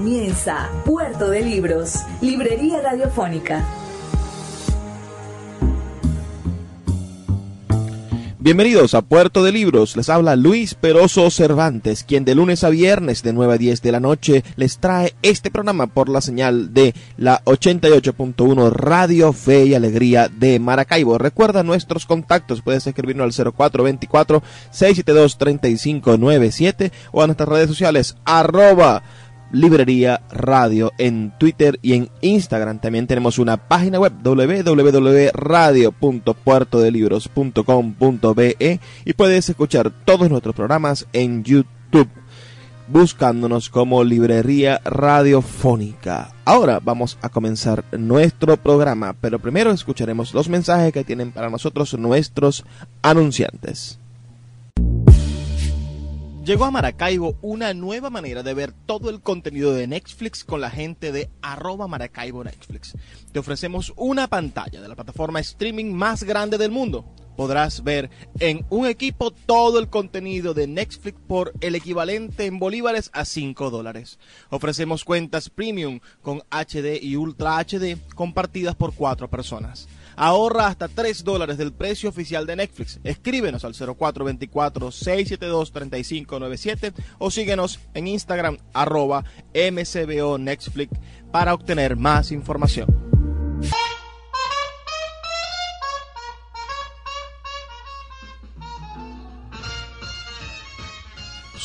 Comienza Puerto de Libros, Librería Radiofónica. Bienvenidos a Puerto de Libros, les habla Luis Peroso Cervantes, quien de lunes a viernes de 9 a 10 de la noche les trae este programa por la señal de la 88.1 Radio Fe y Alegría de Maracaibo. Recuerda nuestros contactos, puedes escribirnos al 0424-672-3597 o a nuestras redes sociales arroba Librería Radio en Twitter y en Instagram. También tenemos una página web www.radio.puertodelibros.com.be y puedes escuchar todos nuestros programas en YouTube buscándonos como Librería Radiofónica. Ahora vamos a comenzar nuestro programa, pero primero escucharemos los mensajes que tienen para nosotros nuestros anunciantes. Llegó a Maracaibo una nueva manera de ver todo el contenido de Netflix con la gente de arroba Maracaibo Netflix. Te ofrecemos una pantalla de la plataforma streaming más grande del mundo. Podrás ver en un equipo todo el contenido de Netflix por el equivalente en bolívares a 5 dólares. Ofrecemos cuentas premium con HD y Ultra HD compartidas por 4 personas. Ahorra hasta 3 dólares del precio oficial de Netflix. Escríbenos al 0424-672-3597 o síguenos en Instagram arroba mcbo Netflix para obtener más información.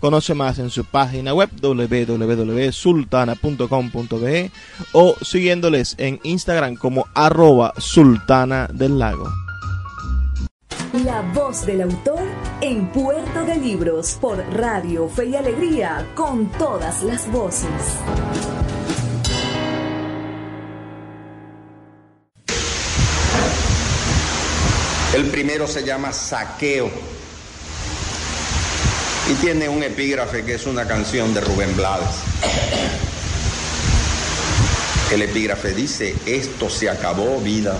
Conoce más en su página web www.sultana.com.be o siguiéndoles en Instagram como arroba sultana del lago. La voz del autor en Puerto de Libros por Radio Fe y Alegría con todas las voces. El primero se llama Saqueo y tiene un epígrafe que es una canción de Rubén Blades. El epígrafe dice, esto se acabó vida,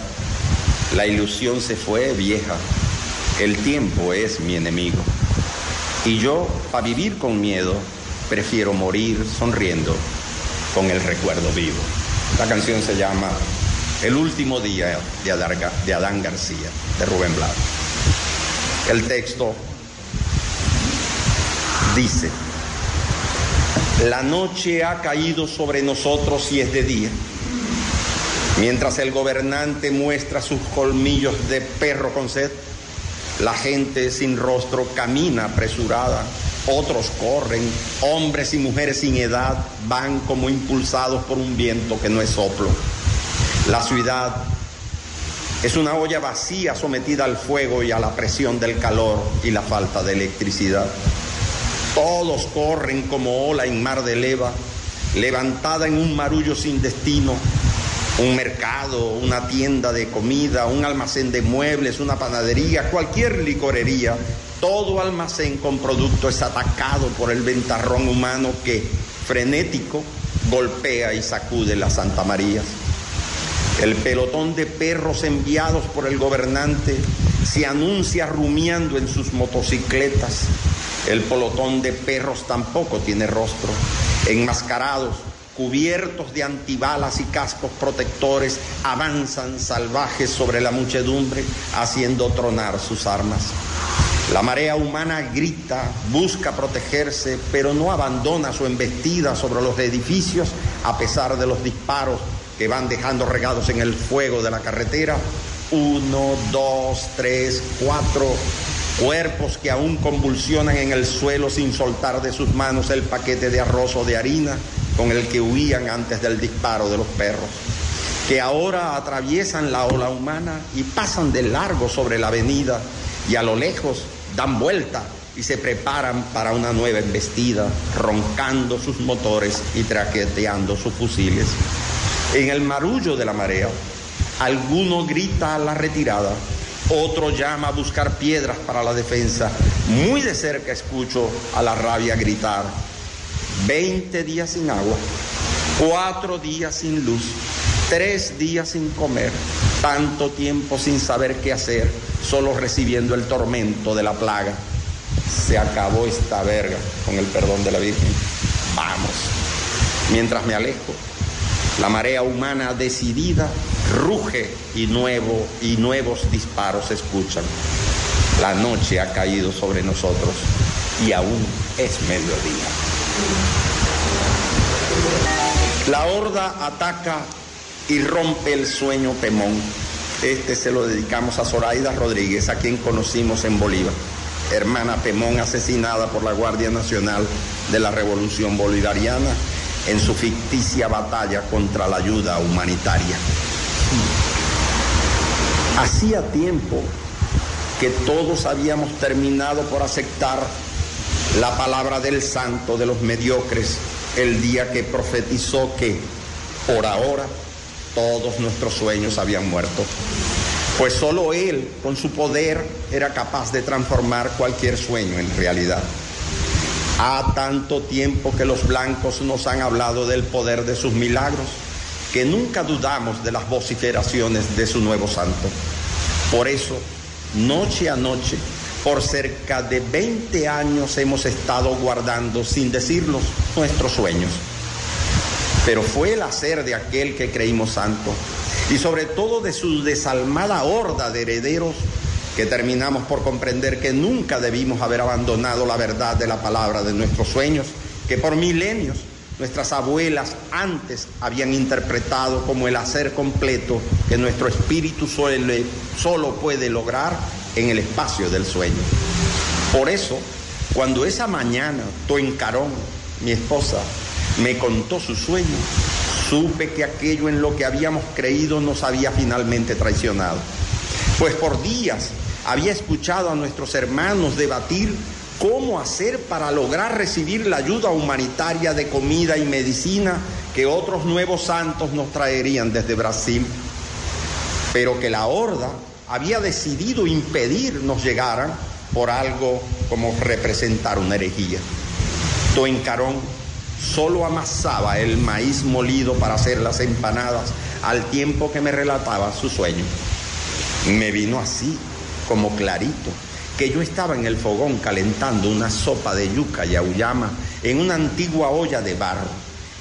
la ilusión se fue vieja, el tiempo es mi enemigo. Y yo, para vivir con miedo, prefiero morir sonriendo con el recuerdo vivo. La canción se llama El último día de Adán García, de Rubén Blades. El texto dice, la noche ha caído sobre nosotros y es de día. Mientras el gobernante muestra sus colmillos de perro con sed, la gente sin rostro camina apresurada, otros corren, hombres y mujeres sin edad van como impulsados por un viento que no es soplo. La ciudad es una olla vacía sometida al fuego y a la presión del calor y la falta de electricidad. Todos corren como ola en mar de leva, levantada en un marullo sin destino. Un mercado, una tienda de comida, un almacén de muebles, una panadería, cualquier licorería, todo almacén con producto es atacado por el ventarrón humano que, frenético, golpea y sacude la Santa María. El pelotón de perros enviados por el gobernante se anuncia rumiando en sus motocicletas el pelotón de perros tampoco tiene rostro. Enmascarados, cubiertos de antibalas y cascos protectores, avanzan salvajes sobre la muchedumbre, haciendo tronar sus armas. La marea humana grita, busca protegerse, pero no abandona su embestida sobre los edificios a pesar de los disparos que van dejando regados en el fuego de la carretera Uno, dos, tres, cuatro cuerpos que aún convulsionan en el suelo sin soltar de sus manos el paquete de arroz o de harina con el que huían antes del disparo de los perros, que ahora atraviesan la ola humana y pasan de largo sobre la avenida y a lo lejos dan vuelta y se preparan para una nueva embestida, roncando sus motores y traqueteando sus fusiles. En el marullo de la marea, alguno grita a la retirada, otro llama a buscar piedras para la defensa. Muy de cerca escucho a la rabia gritar, 20 días sin agua, cuatro días sin luz, tres días sin comer, tanto tiempo sin saber qué hacer, solo recibiendo el tormento de la plaga. Se acabó esta verga, con el perdón de la Virgen. Vamos. Mientras me alejo, la marea humana decidida ruge y, nuevo, y nuevos disparos se escuchan. La noche ha caído sobre nosotros y aún es mediodía. La horda ataca y rompe el sueño Pemón. Este se lo dedicamos a Zoraida Rodríguez, a quien conocimos en Bolívar, hermana Pemón asesinada por la Guardia Nacional de la Revolución Bolivariana en su ficticia batalla contra la ayuda humanitaria. Hacía tiempo que todos habíamos terminado por aceptar la palabra del santo de los mediocres el día que profetizó que por ahora todos nuestros sueños habían muerto. Pues solo Él, con su poder, era capaz de transformar cualquier sueño en realidad. Ha tanto tiempo que los blancos nos han hablado del poder de sus milagros, que nunca dudamos de las vociferaciones de su nuevo santo. Por eso, noche a noche, por cerca de 20 años hemos estado guardando, sin decirnos, nuestros sueños. Pero fue el hacer de aquel que creímos santo y sobre todo de su desalmada horda de herederos que terminamos por comprender que nunca debimos haber abandonado la verdad de la palabra de nuestros sueños, que por milenios nuestras abuelas antes habían interpretado como el hacer completo que nuestro espíritu solo puede lograr en el espacio del sueño. Por eso, cuando esa mañana Toencarón, mi esposa, me contó su sueño, supe que aquello en lo que habíamos creído nos había finalmente traicionado. Pues por días había escuchado a nuestros hermanos debatir cómo hacer para lograr recibir la ayuda humanitaria de comida y medicina que otros nuevos santos nos traerían desde Brasil, pero que la horda había decidido impedir nos llegaran por algo como representar una herejía. Toencarón solo amasaba el maíz molido para hacer las empanadas al tiempo que me relataba su sueño. Me vino así, como clarito, que yo estaba en el fogón calentando una sopa de yuca y auyama en una antigua olla de barro.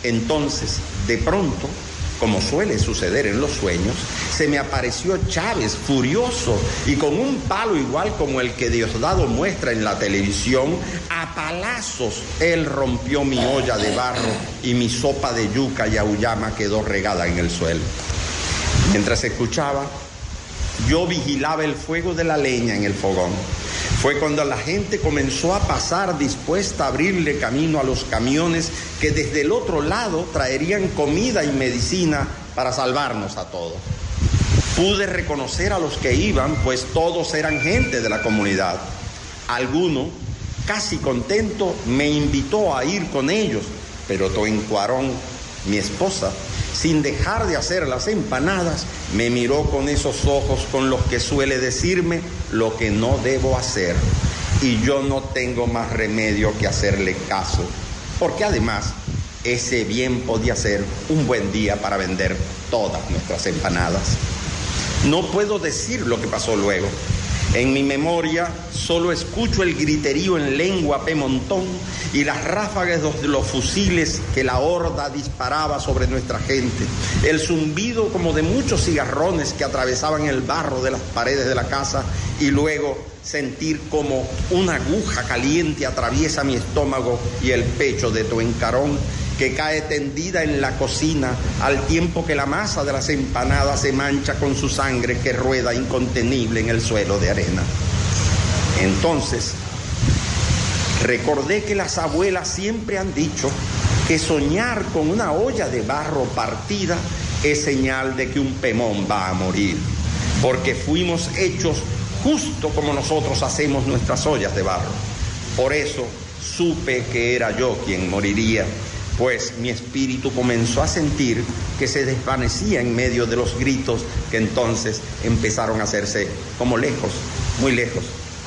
Entonces, de pronto, como suele suceder en los sueños, se me apareció Chávez furioso y con un palo igual como el que Diosdado muestra en la televisión, a palazos él rompió mi olla de barro y mi sopa de yuca y auyama quedó regada en el suelo. Mientras escuchaba, yo vigilaba el fuego de la leña en el fogón. Fue cuando la gente comenzó a pasar dispuesta a abrirle camino a los camiones que desde el otro lado traerían comida y medicina para salvarnos a todos. Pude reconocer a los que iban, pues todos eran gente de la comunidad. Alguno, casi contento, me invitó a ir con ellos, pero Toencuarón, mi esposa, sin dejar de hacer las empanadas, me miró con esos ojos con los que suele decirme lo que no debo hacer. Y yo no tengo más remedio que hacerle caso, porque además ese bien podía ser un buen día para vender todas nuestras empanadas. No puedo decir lo que pasó luego, en mi memoria solo escucho el griterío en lengua pemontón y las ráfagas de los fusiles que la horda disparaba sobre nuestra gente, el zumbido como de muchos cigarrones que atravesaban el barro de las paredes de la casa y luego sentir como una aguja caliente atraviesa mi estómago y el pecho de tu encarón que cae tendida en la cocina al tiempo que la masa de las empanadas se mancha con su sangre que rueda incontenible en el suelo de arena. Entonces, recordé que las abuelas siempre han dicho que soñar con una olla de barro partida es señal de que un pemón va a morir, porque fuimos hechos justo como nosotros hacemos nuestras ollas de barro. Por eso supe que era yo quien moriría, pues mi espíritu comenzó a sentir que se desvanecía en medio de los gritos que entonces empezaron a hacerse como lejos, muy lejos,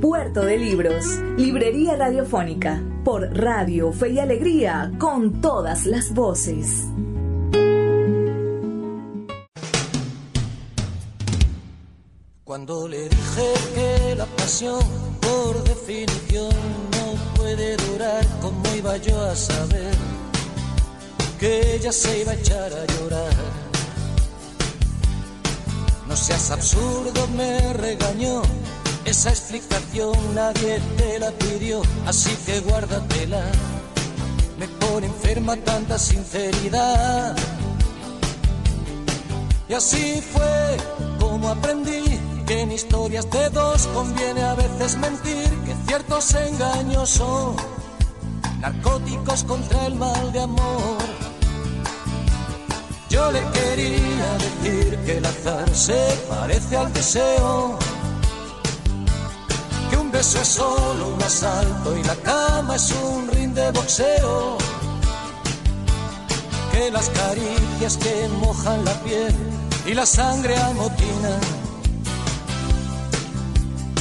Puerto de Libros, Librería Radiofónica, por Radio Fe y Alegría, con todas las voces. Cuando le dije que la pasión, por definición, no puede durar, ¿cómo iba yo a saber que ella se iba a echar a llorar? No seas absurdo, me regañó. Esa explicación nadie te la pidió, así que guárdatela. Me pone enferma tanta sinceridad. Y así fue como aprendí que en historias de dos conviene a veces mentir, que ciertos engaños son narcóticos contra el mal de amor. Yo le quería decir que el azar se parece al deseo, beso es solo un asalto y la cama es un ring de boxeo, que las caricias que mojan la piel y la sangre amotinan.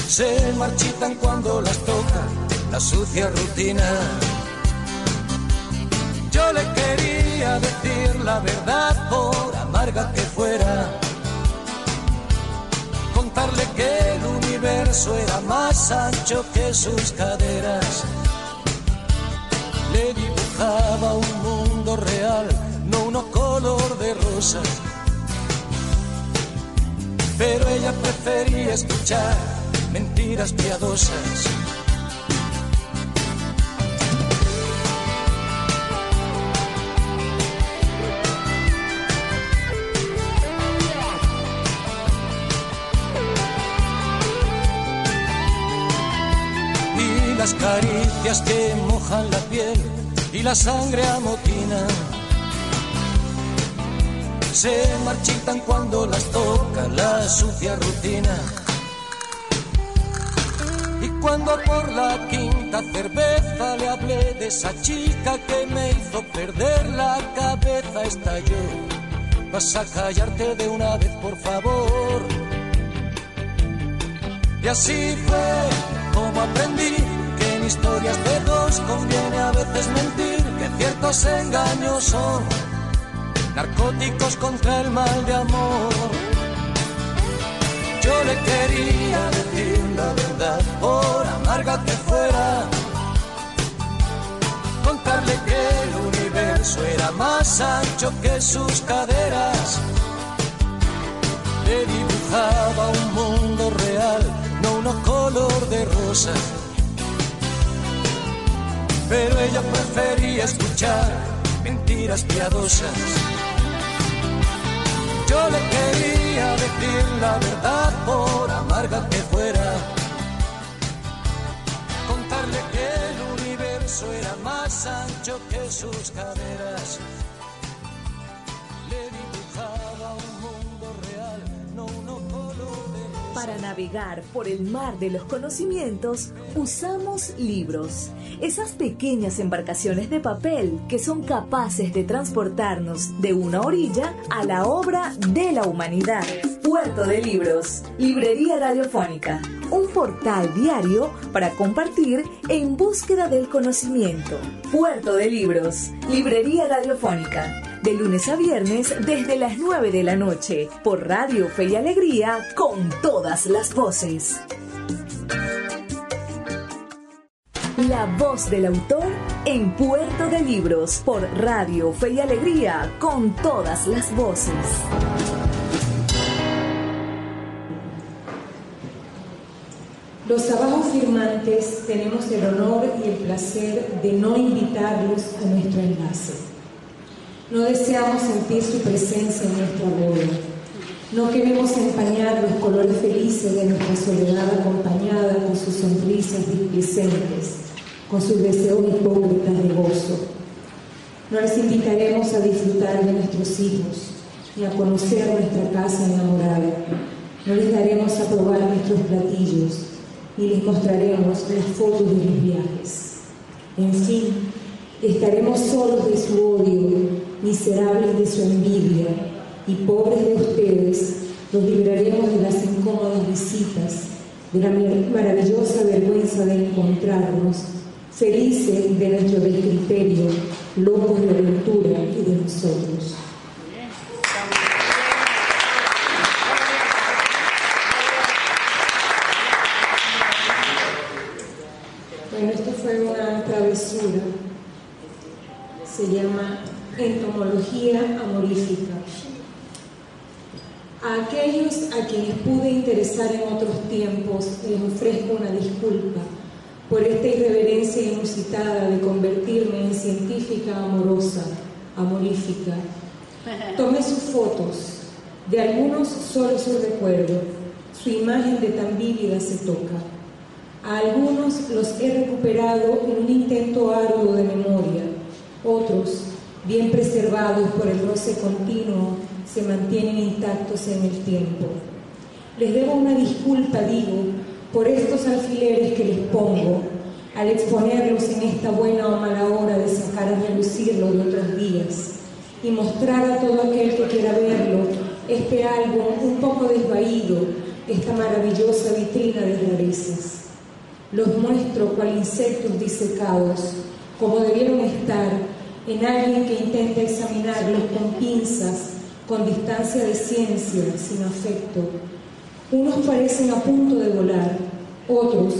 Se marchitan cuando las toca la sucia rutina. Yo le quería decir la verdad por amarga que fuera, contarle que el universo era más ancho que sus caderas. Le dibujaba un mundo real, no uno color de rosas. Pero ella prefería escuchar mentiras piadosas. Caricias que mojan la piel y la sangre amotina se marchitan cuando las toca la sucia rutina cuando por la quinta cerveza le hablé de esa chica que me hizo perder la cabeza, estalló. Vas a callarte de una vez, por favor. Y así fue como aprendí historias de dos conviene a veces mentir, que ciertos engaños son narcóticos contra el mal de amor. Yo le quería decir la verdad, por amarga que fuera. Contarle que el universo era más ancho que sus caderas. Le dibujaba un mundo real, no uno color de rosa. Pero ella prefería escuchar mentiras piadosas. Yo le quería decir la verdad por amarga que fuera. Contarle que el universo era más ancho que sus caderas. Para navegar por el mar de los conocimientos, usamos libros esas pequeñas embarcaciones de papel que son capaces de transportarnos de una orilla a la obra de la humanidad. Puerto de Libros, Librería Radiofónica, un portal diario para compartir en búsqueda del conocimiento. Puerto de Libros, Librería Radiofónica de lunes a viernes desde las 9 de la noche por Radio Fe y Alegría con todas las voces. La voz del autor en Puerto de Libros por Radio Fe y Alegría con todas las voces. Los trabajos firmantes tenemos el honor y el placer de no invitarlos a nuestro enlace. No deseamos sentir su presencia en nuestra boda. No queremos empañar los colores felices de nuestra soledad acompañada con sus sonrisas displicentes, con sus deseos hipócritas de gozo. No les invitaremos a disfrutar de nuestros hijos, ni a conocer nuestra casa enamorada. No les daremos a probar nuestros platillos, y les mostraremos las fotos de los viajes. En fin, estaremos solos de su odio, miserables de su envidia, y pobres de ustedes, los libraremos de las incómodas visitas, de la maravillosa vergüenza de encontrarnos, felices de nuestro descriterio, locos de aventura y de nosotros. se llama entomología amorífica. A aquellos a quienes pude interesar en otros tiempos les ofrezco una disculpa por esta irreverencia inusitada de convertirme en científica amorosa, amorífica. Tomé sus fotos, de algunos solo su recuerdo, su imagen de tan vívida se toca. A algunos los he recuperado en un intento arduo de memoria, otros, bien preservados por el roce continuo, se mantienen intactos en el tiempo. Les debo una disculpa, digo, por estos alfileres que les pongo al exponerlos en esta buena o mala hora de sacar a relucirlo de otros días y mostrar a todo aquel que quiera verlo este álbum un poco desvaído, esta maravillosa vitrina de rarezas. Los muestro cual insectos disecados, como debieron estar en alguien que intenta examinarlos con pinzas, con distancia de ciencia, sin afecto. Unos parecen a punto de volar, otros,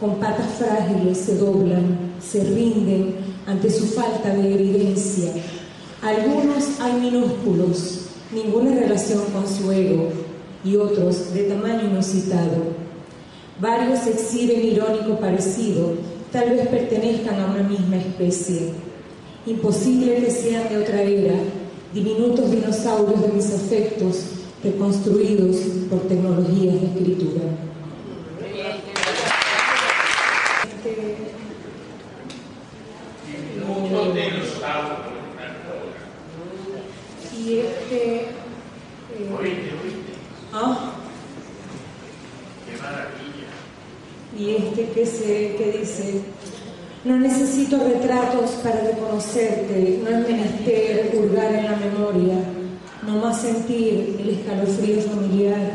con patas frágiles, se doblan, se rinden ante su falta de evidencia. Algunos hay minúsculos, ninguna relación con su ego, y otros de tamaño inusitado Varios exhiben irónico parecido, tal vez pertenezcan a una misma especie. Imposible que sean de otra era, diminutos dinosaurios de mis afectos, reconstruidos por tecnologías de escritura. Y este. Eh, ¿ah? y este que, se, que dice, no necesito retratos para reconocerte, no es menester hurgar en la memoria, no más sentir el escalofrío familiar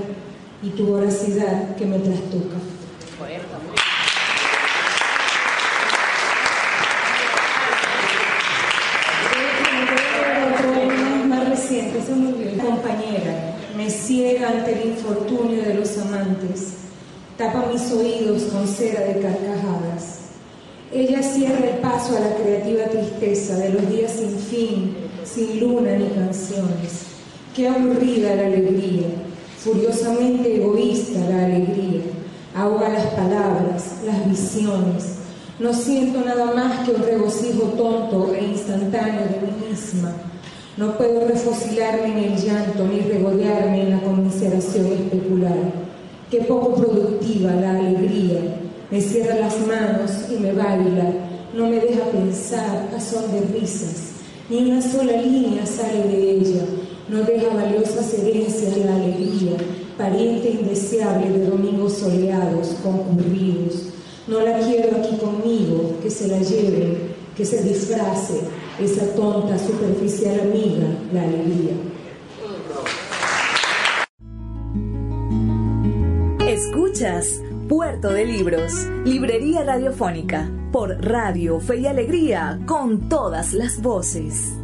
y tu voracidad que me trastoca. compañera, me ciega ante el infortunio de los amantes tapa mis oídos con cera de carcajadas. Ella cierra el paso a la creativa tristeza de los días sin fin, sin luna ni canciones. Qué aburrida la alegría, furiosamente egoísta la alegría. Ahoga las palabras, las visiones. No siento nada más que un regocijo tonto e instantáneo de mí misma. No puedo refocilarme en el llanto ni regodearme en la conmiseración especular Qué poco productiva la alegría. Me cierra las manos y me baila. No me deja pensar a son de risas. Ni una sola línea sale de ella. No deja valiosas herencias la alegría, pariente indeseable de domingos soleados, concurridos. No la quiero aquí conmigo, que se la lleve, que se disfrace esa tonta, superficial amiga, la alegría. Escuchas Puerto de Libros, Librería Radiofónica, por Radio Fe y Alegría, con todas las voces.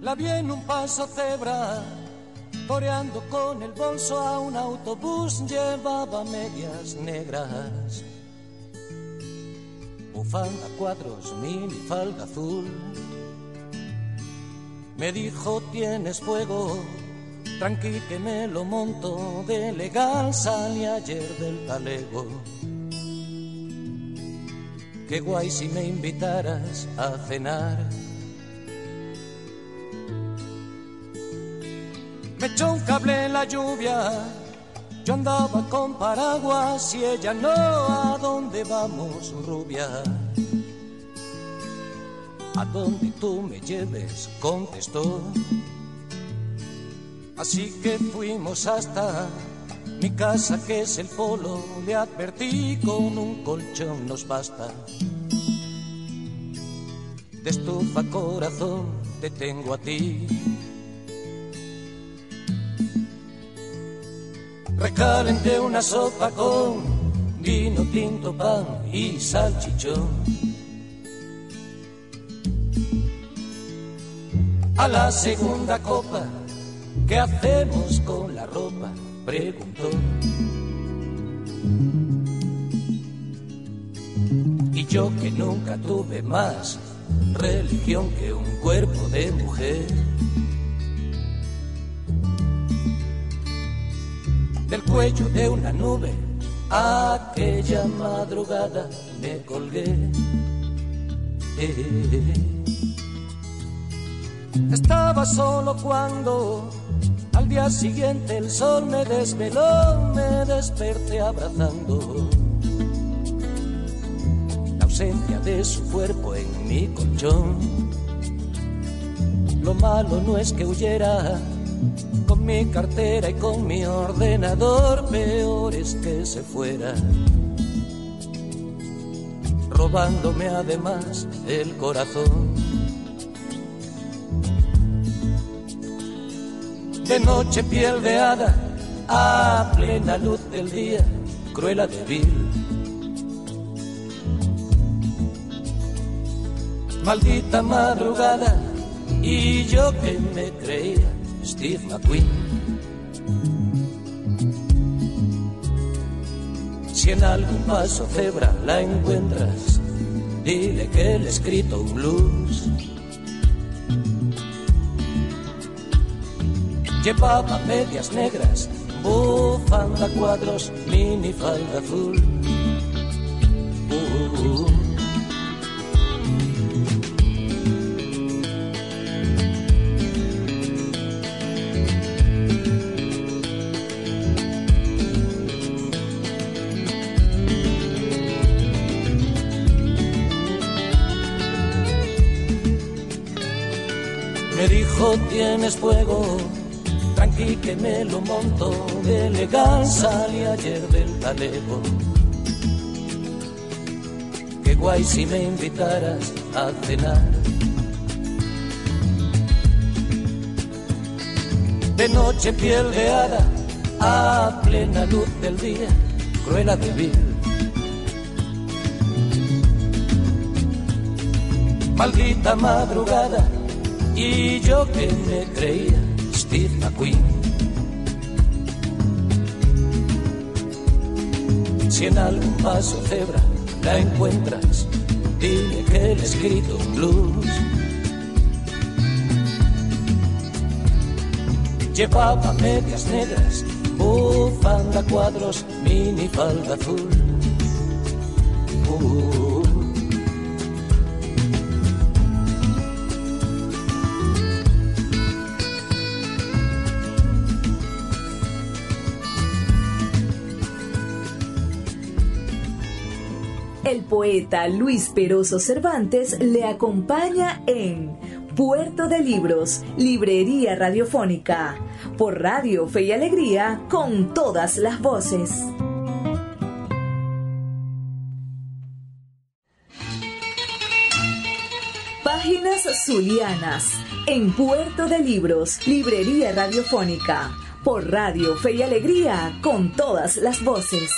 La vi en un paso cebra, toreando con el bolso a un autobús, llevaba medias negras, bufanda cuadros, mini falda azul me dijo, tienes fuego, tranqui que me lo monto de legal, salí ayer del talego. Qué guay si me invitaras a cenar. Me echó un cable en la lluvia, yo andaba con paraguas y ella no, ¿a dónde vamos, rubia? A donde tú me lleves, contestó. Así que fuimos hasta mi casa, que es el polo, le advertí con un colchón nos basta. De estufa corazón te tengo a ti. Recalenté una sopa con vino tinto, pan y salchichón. A la segunda copa, ¿qué hacemos con la ropa? Preguntó. Y yo que nunca tuve más religión que un cuerpo de mujer. Del cuello de una nube, aquella madrugada me colgué. Estaba solo cuando al día siguiente el sol me desveló, me desperté abrazando la ausencia de su cuerpo en mi colchón. Lo malo no es que huyera con mi cartera y con mi ordenador, peor es que se fuera, robándome además el corazón. De noche piel de hada, a plena luz del día, cruela de vil. Maldita madrugada, y yo que me creía Steve McQueen. Si en algún paso cebra la encuentras, dile que le he escrito un blues. Llevaba medias negras, bufanda cuadros, mini falda azul. Uh. Me dijo tienes fuego, tranqui que me lo monto de legal, salí ayer del talego. Qué guay si me invitaras a cenar. De noche piel de hada, a plena luz del día, cruela de vil. Maldita madrugada, y yo que me creía Steve McQueen. Si en algún paso cebra la encuentras, dile que le escrito un blues. Llevaba medias negras, bufanda cuadros, mini falda azul. Uh, El poeta Luis Peroso Cervantes le acompaña en Puerto de Libros, Librería Radiofónica, por Radio Fe y Alegría, con todas las voces. Páginas Zulianas, en Puerto de Libros, Librería Radiofónica, por Radio Fe y Alegría, con todas las voces.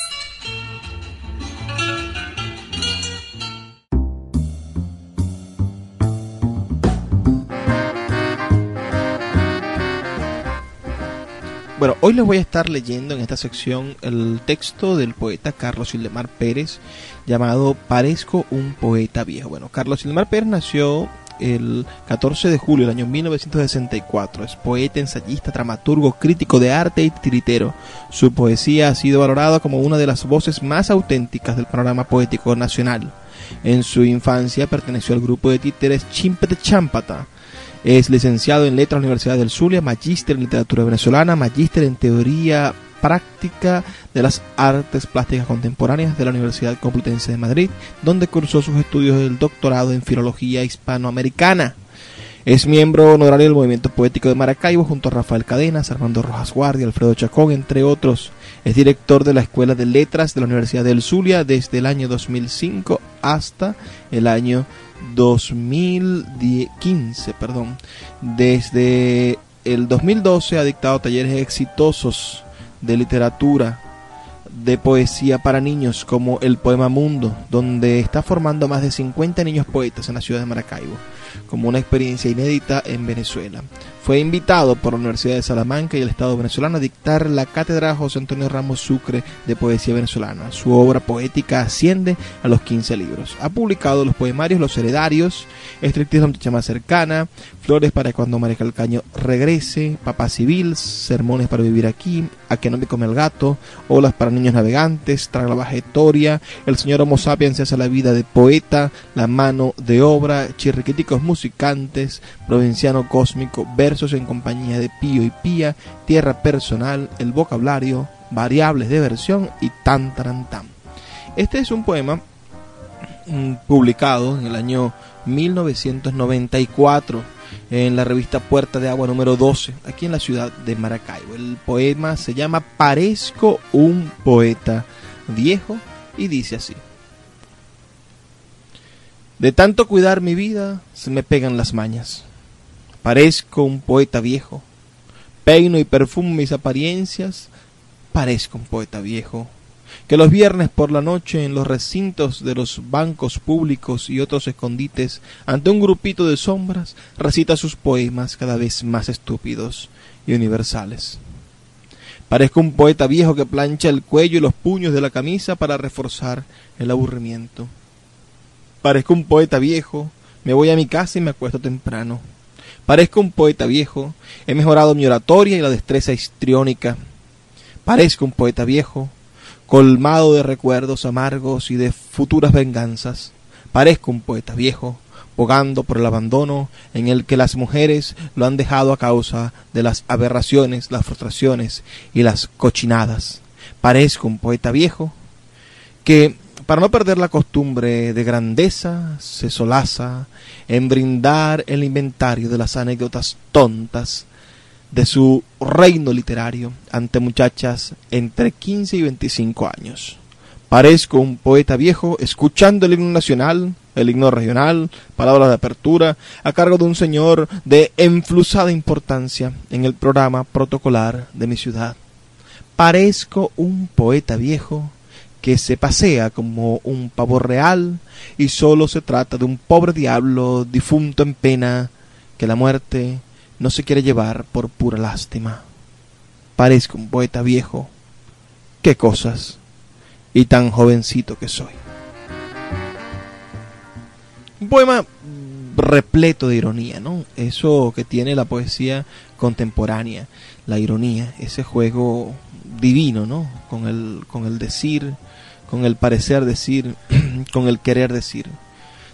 Bueno, hoy les voy a estar leyendo en esta sección el texto del poeta Carlos Ildemar Pérez llamado Parezco un poeta viejo. Bueno, Carlos Ildemar Pérez nació el 14 de julio del año 1964. Es poeta, ensayista, dramaturgo, crítico de arte y tiritero. Su poesía ha sido valorada como una de las voces más auténticas del panorama poético nacional. En su infancia perteneció al grupo de títeres Chimpete Champata. Es licenciado en Letras Universidad del Zulia, magíster en Literatura Venezolana, magíster en Teoría Práctica de las Artes Plásticas Contemporáneas de la Universidad Complutense de Madrid, donde cursó sus estudios del doctorado en Filología Hispanoamericana. Es miembro honorario del movimiento poético de Maracaibo junto a Rafael Cadenas, Armando Rojas Guardia, Alfredo Chacón, entre otros. Es director de la Escuela de Letras de la Universidad del Zulia desde el año 2005 hasta el año 2015. Perdón. Desde el 2012 ha dictado talleres exitosos de literatura, de poesía para niños como el Poema Mundo, donde está formando más de 50 niños poetas en la ciudad de Maracaibo, como una experiencia inédita en Venezuela. Fue invitado por la Universidad de Salamanca y el Estado venezolano a dictar la cátedra José Antonio Ramos Sucre de Poesía Venezolana. Su obra poética asciende a los 15 libros. Ha publicado los poemarios Los Heredarios, Estrictismo muchacha más cercana, Flores para cuando María Calcaño regrese, Papá Civil, Sermones para vivir aquí, A que no me come el gato, Olas para niños navegantes, Traga la Vegetoria, El señor Homo sapiens se hace la vida de poeta, La mano de obra, Chirriquiticos musicantes, Provinciano cósmico, versos en compañía de Pío y Pía, Tierra personal, El vocabulario, Variables de versión y tan tan tan. Este es un poema mm, publicado en el año 1994 en la revista Puerta de Agua número 12, aquí en la ciudad de Maracaibo. El poema se llama Parezco un poeta viejo y dice así. De tanto cuidar mi vida se me pegan las mañas. Parezco un poeta viejo. Peino y perfumo mis apariencias. Parezco un poeta viejo que los viernes por la noche en los recintos de los bancos públicos y otros escondites, ante un grupito de sombras, recita sus poemas cada vez más estúpidos y universales. Parezco un poeta viejo que plancha el cuello y los puños de la camisa para reforzar el aburrimiento. Parezco un poeta viejo, me voy a mi casa y me acuesto temprano. Parezco un poeta viejo, he mejorado mi oratoria y la destreza histriónica. Parezco un poeta viejo, colmado de recuerdos amargos y de futuras venganzas. Parezco un poeta viejo, bogando por el abandono en el que las mujeres lo han dejado a causa de las aberraciones, las frustraciones y las cochinadas. Parezco un poeta viejo que, para no perder la costumbre de grandeza, se solaza en brindar el inventario de las anécdotas tontas de su reino literario ante muchachas entre 15 y 25 años. Parezco un poeta viejo escuchando el himno nacional, el himno regional, palabras de apertura, a cargo de un señor de enflusada importancia en el programa protocolar de mi ciudad. Parezco un poeta viejo que se pasea como un pavo real y solo se trata de un pobre diablo difunto en pena que la muerte no se quiere llevar por pura lástima. Parezco un poeta viejo. Qué cosas. Y tan jovencito que soy. Un poema repleto de ironía, ¿no? Eso que tiene la poesía contemporánea, la ironía, ese juego divino, ¿no? Con el, con el decir, con el parecer decir, con el querer decir.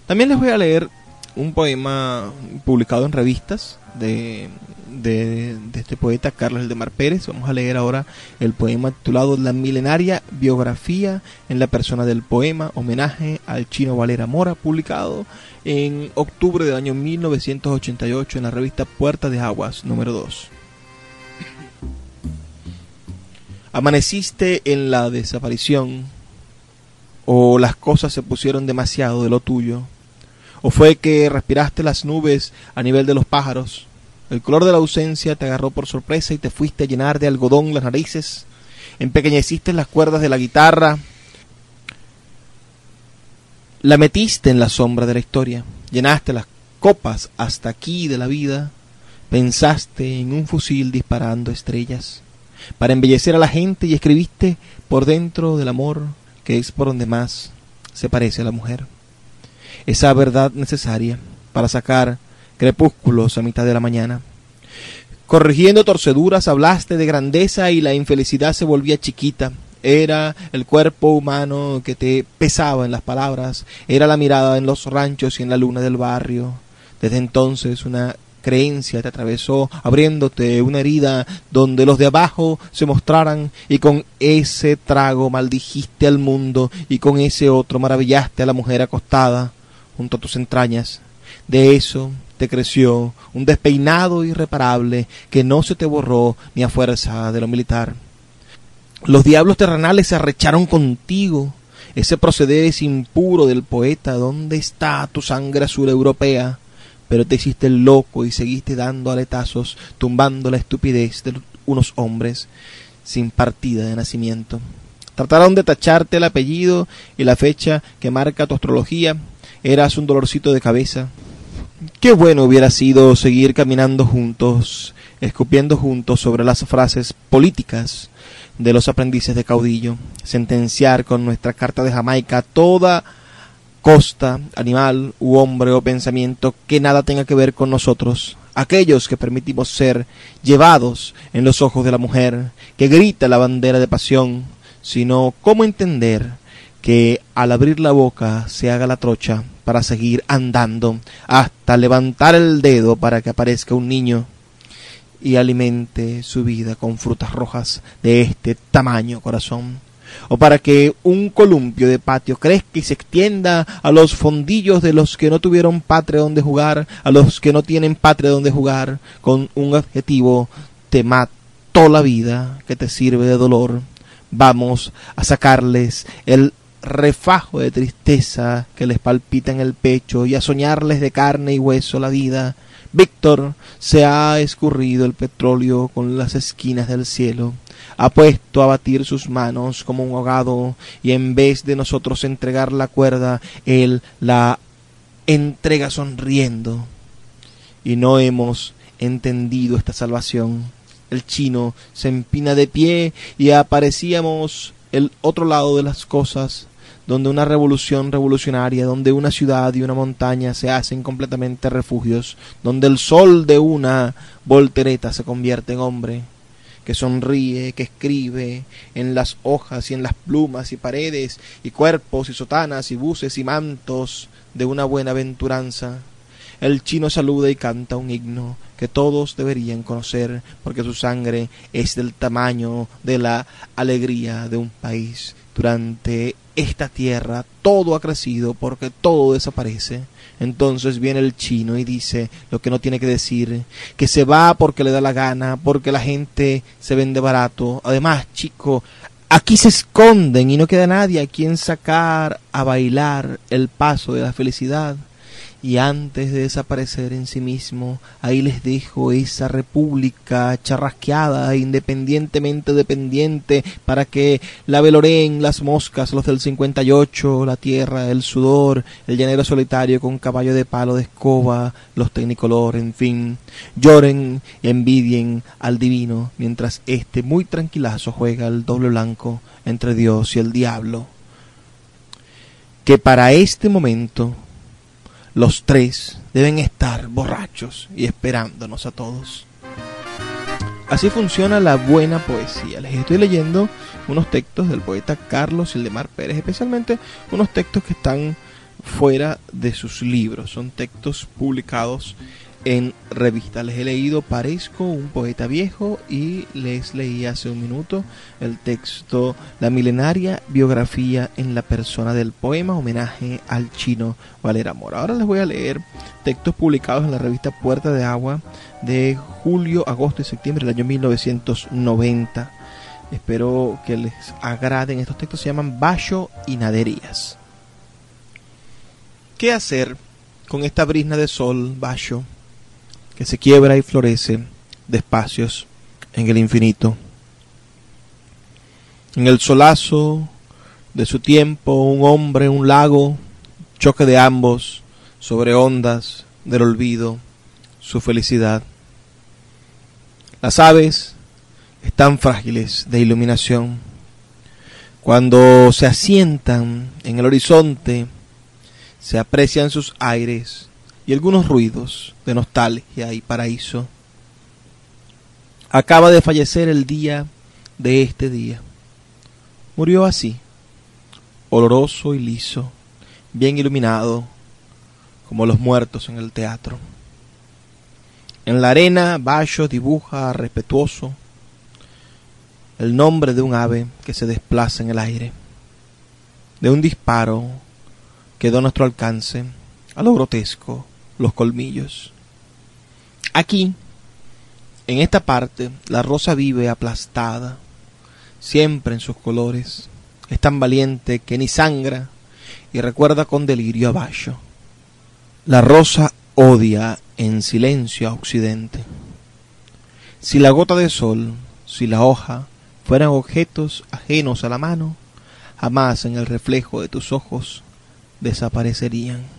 También les voy a leer un poema publicado en revistas de, de, este poeta Carlos Eldemar Pérez. Vamos a leer ahora el poema titulado La milenaria biografía en la persona del poema, homenaje al chino Valera Mora, publicado en octubre del año 1988 en la revista Puerta de Aguas número 2. Amaneciste en la desaparición o las cosas se pusieron demasiado de lo tuyo ¿O fue que respiraste las nubes a nivel de los pájaros? El color de la ausencia te agarró por sorpresa y te fuiste a llenar de algodón las narices. Empequeñeciste las cuerdas de la guitarra. La metiste en la sombra de la historia. Llenaste las copas hasta aquí de la vida. Pensaste en un fusil disparando estrellas. para embellecer a la gente y escribiste por dentro del amor que es por donde más se parece a la mujer. Esa verdad necesaria para sacar crepúsculos a mitad de la mañana. Corrigiendo torceduras hablaste de grandeza y la infelicidad se volvía chiquita. Era el cuerpo humano que te pesaba en las palabras, era la mirada en los ranchos y en la luna del barrio. Desde entonces una creencia te atravesó, abriéndote una herida donde los de abajo se mostraran y con ese trago maldijiste al mundo y con ese otro maravillaste a la mujer acostada junto a tus entrañas. De eso te creció un despeinado irreparable que no se te borró ni a fuerza de lo militar. Los diablos terrenales se arrecharon contigo. Ese proceder es impuro del poeta. ¿Dónde está tu sangre azul europea? Pero te hiciste loco y seguiste dando aletazos, tumbando la estupidez de unos hombres sin partida de nacimiento. Trataron de tacharte el apellido y la fecha que marca tu astrología. Eras un dolorcito de cabeza, Qué bueno hubiera sido seguir caminando juntos, escupiendo juntos sobre las frases políticas de los aprendices de caudillo, sentenciar con nuestra carta de Jamaica toda costa, animal u hombre o pensamiento que nada tenga que ver con nosotros, aquellos que permitimos ser llevados en los ojos de la mujer, que grita la bandera de pasión, sino cómo entender que al abrir la boca se haga la trocha para seguir andando hasta levantar el dedo para que aparezca un niño y alimente su vida con frutas rojas de este tamaño corazón o para que un columpio de patio crezca y se extienda a los fondillos de los que no tuvieron patria donde jugar, a los que no tienen patria donde jugar, con un objetivo te mató la vida que te sirve de dolor. Vamos a sacarles el refajo de tristeza que les palpita en el pecho y a soñarles de carne y hueso la vida. Víctor se ha escurrido el petróleo con las esquinas del cielo, ha puesto a batir sus manos como un ahogado y en vez de nosotros entregar la cuerda, él la entrega sonriendo. Y no hemos entendido esta salvación. El chino se empina de pie y aparecíamos el otro lado de las cosas, donde una revolución revolucionaria, donde una ciudad y una montaña se hacen completamente refugios, donde el sol de una voltereta se convierte en hombre, que sonríe, que escribe en las hojas y en las plumas y paredes y cuerpos y sotanas y buses y mantos de una buena aventuranza. El chino saluda y canta un himno que todos deberían conocer porque su sangre es del tamaño de la alegría de un país. Durante esta tierra todo ha crecido porque todo desaparece. Entonces viene el chino y dice lo que no tiene que decir, que se va porque le da la gana, porque la gente se vende barato. Además, chico, aquí se esconden y no queda nadie a quien sacar a bailar el paso de la felicidad y antes de desaparecer en sí mismo, ahí les dejo esa república charrasqueada independientemente dependiente para que la veloreen las moscas, los del 58, la tierra, el sudor, el llanero solitario con caballo de palo de escoba, los tecnicolor, en fin, lloren y envidien al divino mientras este muy tranquilazo juega el doble blanco entre Dios y el diablo. Que para este momento los tres deben estar borrachos y esperándonos a todos. Así funciona la buena poesía. Les estoy leyendo unos textos del poeta Carlos Ildemar Pérez, especialmente unos textos que están fuera de sus libros. Son textos publicados en revista. Les he leído Parezco, un poeta viejo, y les leí hace un minuto el texto La milenaria biografía en la persona del poema, homenaje al chino Valera Mora. Ahora les voy a leer textos publicados en la revista Puerta de Agua de julio, agosto y septiembre del año 1990. Espero que les agraden. Estos textos se llaman Bayo y Naderías. ¿Qué hacer con esta brisna de sol, Bayo? Que se quiebra y florece de espacios en el infinito. En el solazo de su tiempo, un hombre, un lago, choque de ambos sobre ondas del olvido, su felicidad. Las aves están frágiles de iluminación. Cuando se asientan en el horizonte, se aprecian sus aires y algunos ruidos de nostalgia y paraíso. Acaba de fallecer el día de este día. Murió así, oloroso y liso, bien iluminado, como los muertos en el teatro. En la arena, Bayo dibuja respetuoso el nombre de un ave que se desplaza en el aire, de un disparo quedó a nuestro alcance, a lo grotesco, los colmillos. Aquí, en esta parte, la rosa vive aplastada, siempre en sus colores, es tan valiente que ni sangra y recuerda con delirio a. La rosa odia en silencio a Occidente. Si la gota de sol, si la hoja, fueran objetos ajenos a la mano, jamás en el reflejo de tus ojos desaparecerían.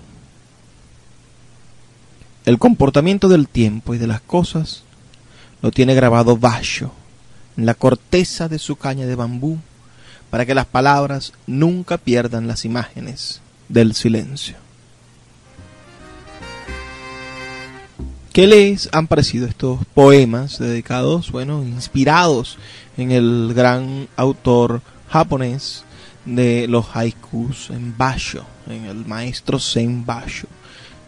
El comportamiento del tiempo y de las cosas lo tiene grabado Basho en la corteza de su caña de bambú para que las palabras nunca pierdan las imágenes del silencio. ¿Qué les han parecido estos poemas dedicados, bueno, inspirados en el gran autor japonés de los haikus en Basho, en el maestro Zen Basho?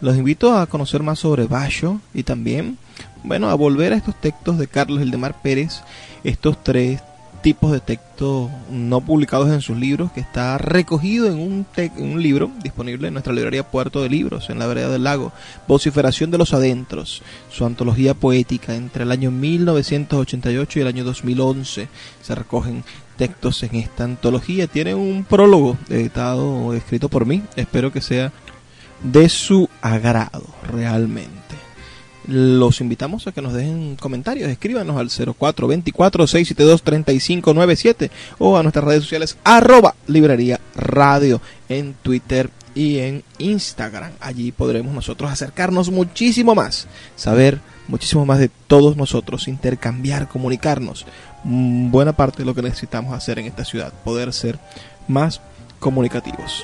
Los invito a conocer más sobre Basho y también, bueno, a volver a estos textos de Carlos Eldemar Pérez, estos tres tipos de textos no publicados en sus libros, que está recogido en un, un libro disponible en nuestra librería Puerto de Libros, en la vereda del lago, Vociferación de los Adentros, su antología poética entre el año 1988 y el año 2011. Se recogen textos en esta antología. Tiene un prólogo editado, escrito por mí. Espero que sea de su agrado realmente los invitamos a que nos dejen comentarios, escríbanos al 0424-672-3597 o a nuestras redes sociales arroba librería radio en Twitter y en Instagram. Allí podremos nosotros acercarnos muchísimo más, saber muchísimo más de todos nosotros, intercambiar, comunicarnos. Mm, buena parte de lo que necesitamos hacer en esta ciudad, poder ser más comunicativos.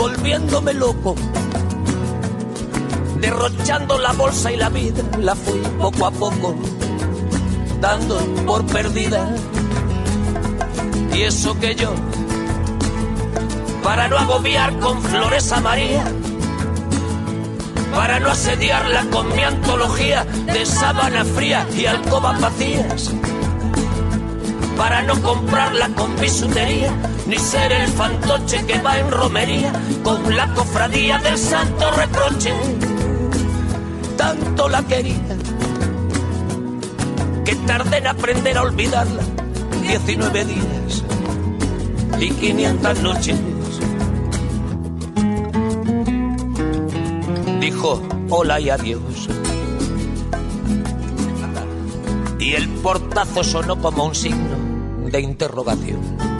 volviéndome loco derrochando la bolsa y la vida, la fui poco a poco dando por perdida. Y eso que yo, para no agobiar con flores a María, para no asediarla con mi antología de sábana fría y alcobas vacías, para no comprarla con bisutería, ni ser el fantoche que va en romería con la cofradía del santo reproche. Tanto la quería que tardé en aprender a olvidarla. 19 días y 500 noches. Dijo hola y adiós. Y el portazo sonó como un signo de interrogación.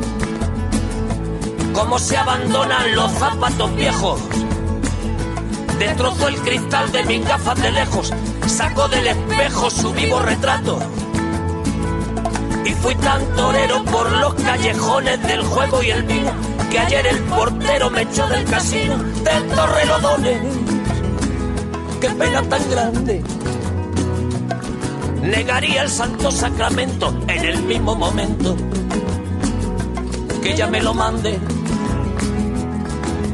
como se abandonan los zapatos viejos. Destrozó el cristal de mis gafas de lejos, sacó del espejo su vivo retrato. Y fui tan torero por los callejones del juego y el vino, que ayer el portero me echó del casino del Torrelodones. Qué pena tan grande. Negaría el santo sacramento en el mismo momento que ella me lo mande.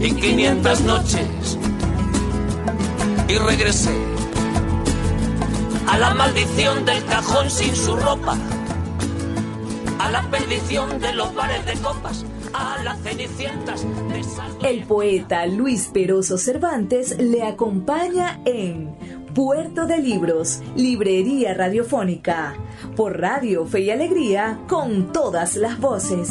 y 500 noches. Y regresé a la maldición del cajón sin su ropa, a la perdición de los bares de copas, a las cenicientas de. El poeta Luis Peroso Cervantes le acompaña en Puerto de Libros, Librería Radiofónica, por Radio Fe y Alegría, con todas las voces.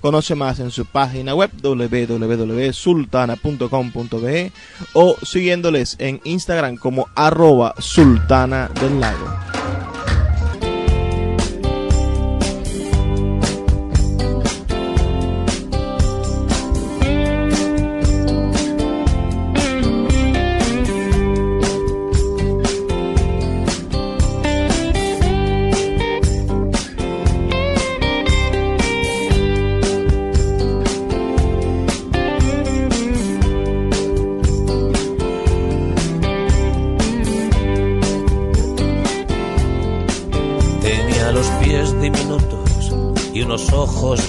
Conoce más en su página web www.sultana.com.be o siguiéndoles en Instagram como arroba sultana del lago.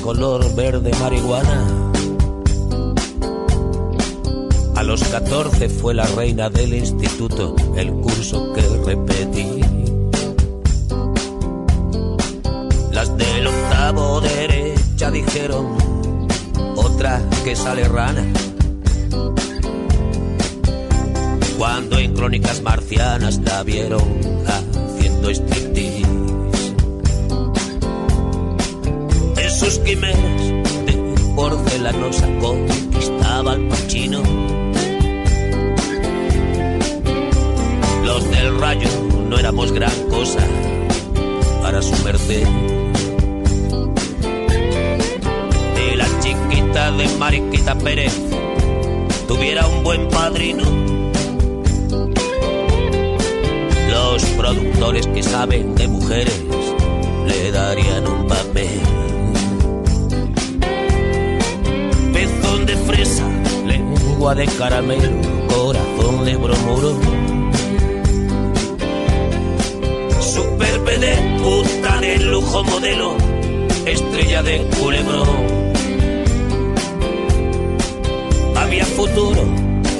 Color verde marihuana. A los 14 fue la reina del instituto, el curso que repetí. Las del octavo derecha dijeron, otra que sale rana. Cuando en crónicas marcianas la vieron haciendo striptease. Sus quimeras de porcelanosa conquistaba al pachino. Los del rayo no éramos gran cosa para su merced. Y la chiquita de Mariquita Pérez tuviera un buen padrino. Los productores que saben de mujeres le darían un papel. Fresa, lengua de caramelo, corazón de bromuro. Super de puta de lujo modelo, estrella de culebrón había futuro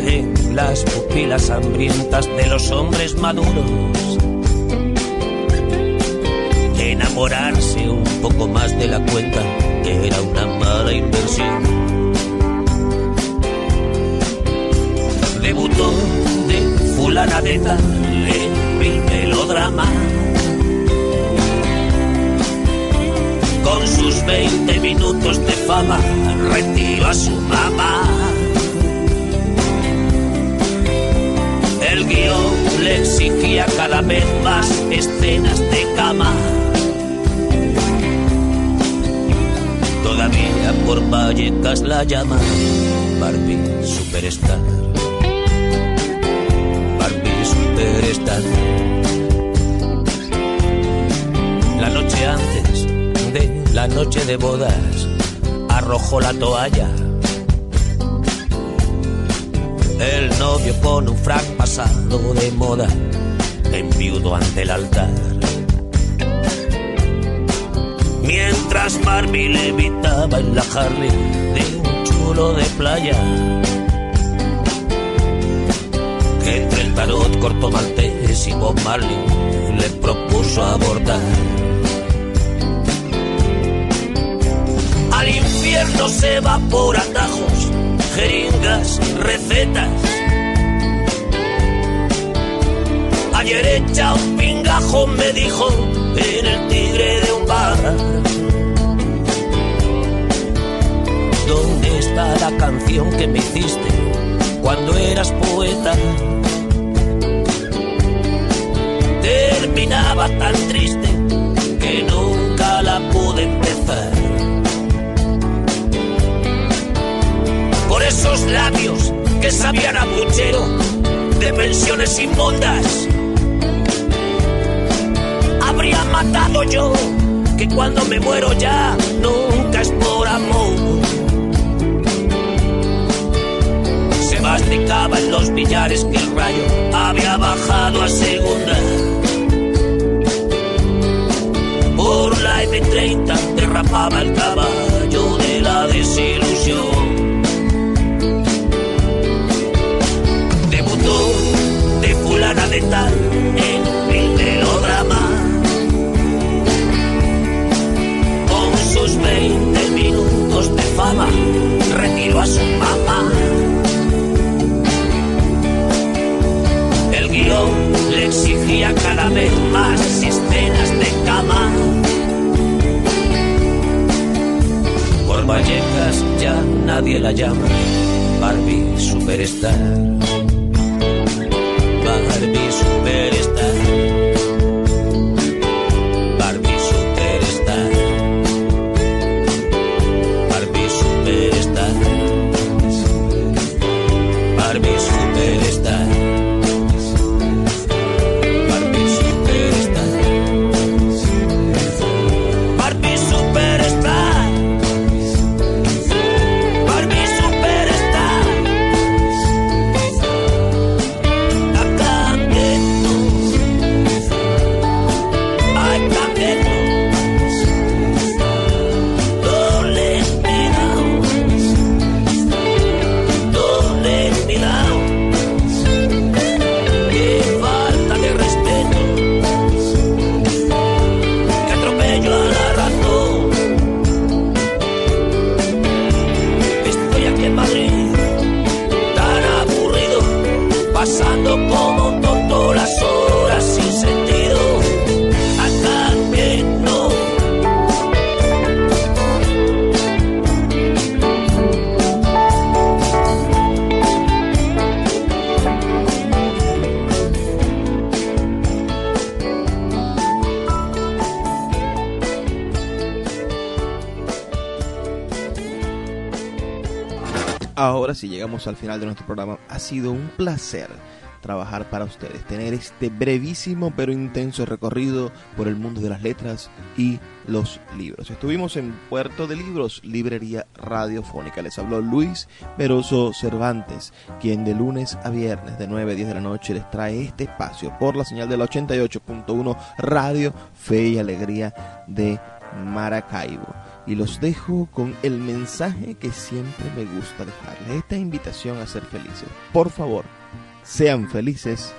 en las pupilas hambrientas de los hombres maduros. Enamorarse un poco más de la cuenta que era una mala inversión. Debutó de fulana de tal en mil melodrama. Con sus 20 minutos de fama retiró a su mamá. El guion le exigía cada vez más escenas de cama. Todavía por Vallecas la llama Barbie Superstar. La noche antes de la noche de bodas arrojó la toalla el novio con un frac pasado de moda, enviudo ante el altar. Mientras Barbie levitaba en la Harley de un chulo de playa. Entre el tarot corto maltés y Bob Marley le propuso abordar. Al infierno se va por atajos jeringas, recetas. Ayer hecha un pingajo me dijo en el tigre de un bar. ¿Dónde está la canción que me hiciste cuando eras poeta? Terminaba tan triste que nunca la pude empezar. por esos labios que sabían a puchero de pensiones inmundas. Habría matado yo que cuando me muero ya nunca es por amor. Se masticaba en los billares que el rayo había bajado a segunda. La M30 derrapaba el caballo de la desilusión. de fulana de tal en un melodrama. Con sus 20 minutos de fama, retiró a su mamá. El guion le exigía cada vez más escenas de cama. Vallecas ya nadie la llama Barbie Superstar. Al final de nuestro programa. Ha sido un placer trabajar para ustedes, tener este brevísimo pero intenso recorrido por el mundo de las letras y los libros. Estuvimos en Puerto de Libros, Librería Radiofónica. Les habló Luis Peroso Cervantes, quien de lunes a viernes de 9 a 10 de la noche les trae este espacio por la señal del 88.1 Radio Fe y Alegría de Maracaibo. Y los dejo con el mensaje que siempre me gusta dejarles, esta invitación a ser felices. Por favor, sean felices,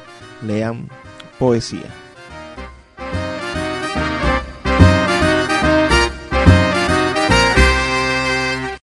lean poesía.